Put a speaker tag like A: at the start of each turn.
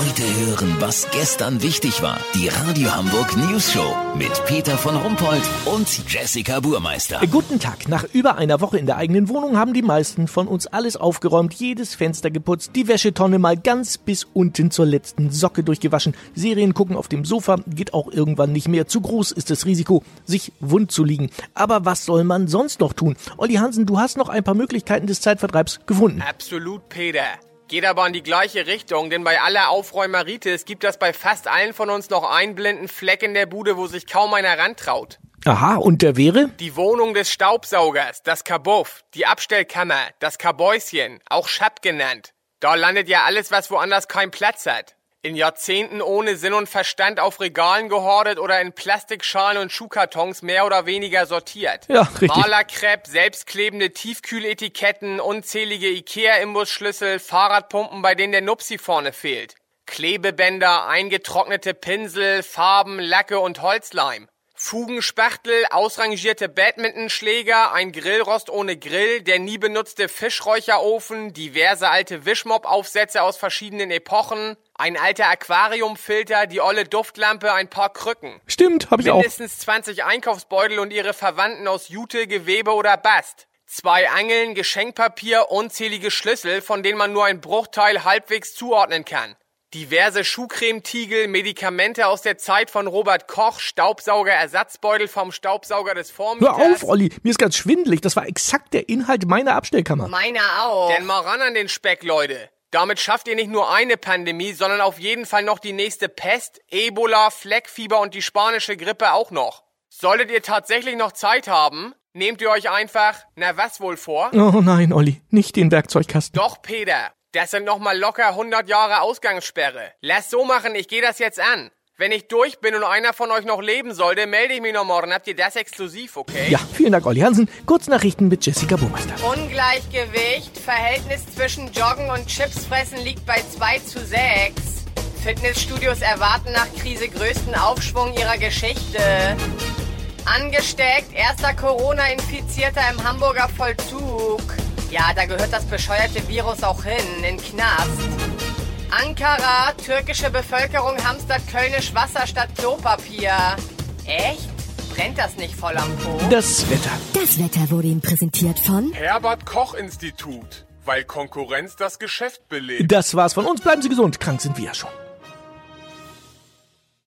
A: Heute hören, was gestern wichtig war. Die Radio Hamburg News Show mit Peter von Rumpold und Jessica Burmeister.
B: Guten Tag. Nach über einer Woche in der eigenen Wohnung haben die meisten von uns alles aufgeräumt, jedes Fenster geputzt, die Wäschetonne mal ganz bis unten zur letzten Socke durchgewaschen. Serien gucken auf dem Sofa geht auch irgendwann nicht mehr. Zu groß ist das Risiko, sich wund zu liegen. Aber was soll man sonst noch tun? Olli Hansen, du hast noch ein paar Möglichkeiten des Zeitvertreibs gefunden.
C: Absolut, Peter. Geht aber in die gleiche Richtung, denn bei aller Aufräumeritis gibt es bei fast allen von uns noch einen blinden Fleck in der Bude, wo sich kaum einer rantraut.
B: Aha, und der wäre?
C: Die Wohnung des Staubsaugers, das Kabuff, die Abstellkammer, das Kabäuschen, auch Schab genannt. Da landet ja alles, was woanders keinen Platz hat. In Jahrzehnten ohne Sinn und Verstand auf Regalen gehortet oder in Plastikschalen und Schuhkartons mehr oder weniger sortiert.
B: Ja, richtig.
C: Malerkrepp, selbstklebende Tiefkühletiketten, unzählige Ikea-Imbusschlüssel, Fahrradpumpen, bei denen der Nupsi vorne fehlt. Klebebänder, eingetrocknete Pinsel, Farben, Lacke und Holzleim. Fugenspachtel, ausrangierte Badmintonschläger, ein Grillrost ohne Grill, der nie benutzte Fischräucherofen, diverse alte Wischmopp-Aufsätze aus verschiedenen Epochen, ein alter Aquariumfilter, die olle Duftlampe, ein paar Krücken.
B: Stimmt, hab ich auch.
C: Mindestens 20 Einkaufsbeutel und ihre Verwandten aus Jute, Gewebe oder Bast. Zwei Angeln, Geschenkpapier, unzählige Schlüssel, von denen man nur ein Bruchteil halbwegs zuordnen kann. Diverse Schuhcremetiegel, Medikamente aus der Zeit von Robert Koch, Staubsauger, Ersatzbeutel vom Staubsauger des Vormieters.
B: Hör auf, Olli, mir ist ganz schwindelig. Das war exakt der Inhalt meiner Abstellkammer.
D: Meiner auch.
C: Denn mal ran an den Speck, Leute. Damit schafft ihr nicht nur eine Pandemie, sondern auf jeden Fall noch die nächste Pest, Ebola, Fleckfieber und die spanische Grippe auch noch. Solltet ihr tatsächlich noch Zeit haben, nehmt ihr euch einfach, na was wohl vor?
B: Oh nein, Olli, nicht den Werkzeugkasten.
C: Doch, Peter. Das sind noch mal locker 100 Jahre Ausgangssperre. Lass so machen, ich gehe das jetzt an. Wenn ich durch bin und einer von euch noch leben sollte, melde ich mich noch morgen. Habt ihr das exklusiv, okay?
B: Ja, vielen Dank, Olli Hansen. Kurznachrichten mit Jessica Burmeister.
D: Ungleichgewicht, Verhältnis zwischen Joggen und Chipsfressen liegt bei 2 zu 6. Fitnessstudios erwarten nach Krise größten Aufschwung ihrer Geschichte. Angesteckt, erster Corona-Infizierter im Hamburger Vollzug. Ja, da gehört das bescheuerte Virus auch hin, in Knast. Ankara, türkische Bevölkerung hamstert kölnisch Wasser statt Klopapier. Echt? Brennt das nicht voll am Po?
B: Das Wetter.
E: Das Wetter wurde Ihnen präsentiert von
F: Herbert Koch Institut, weil Konkurrenz das Geschäft belebt.
B: Das war's von uns. Bleiben Sie gesund. Krank sind wir ja schon.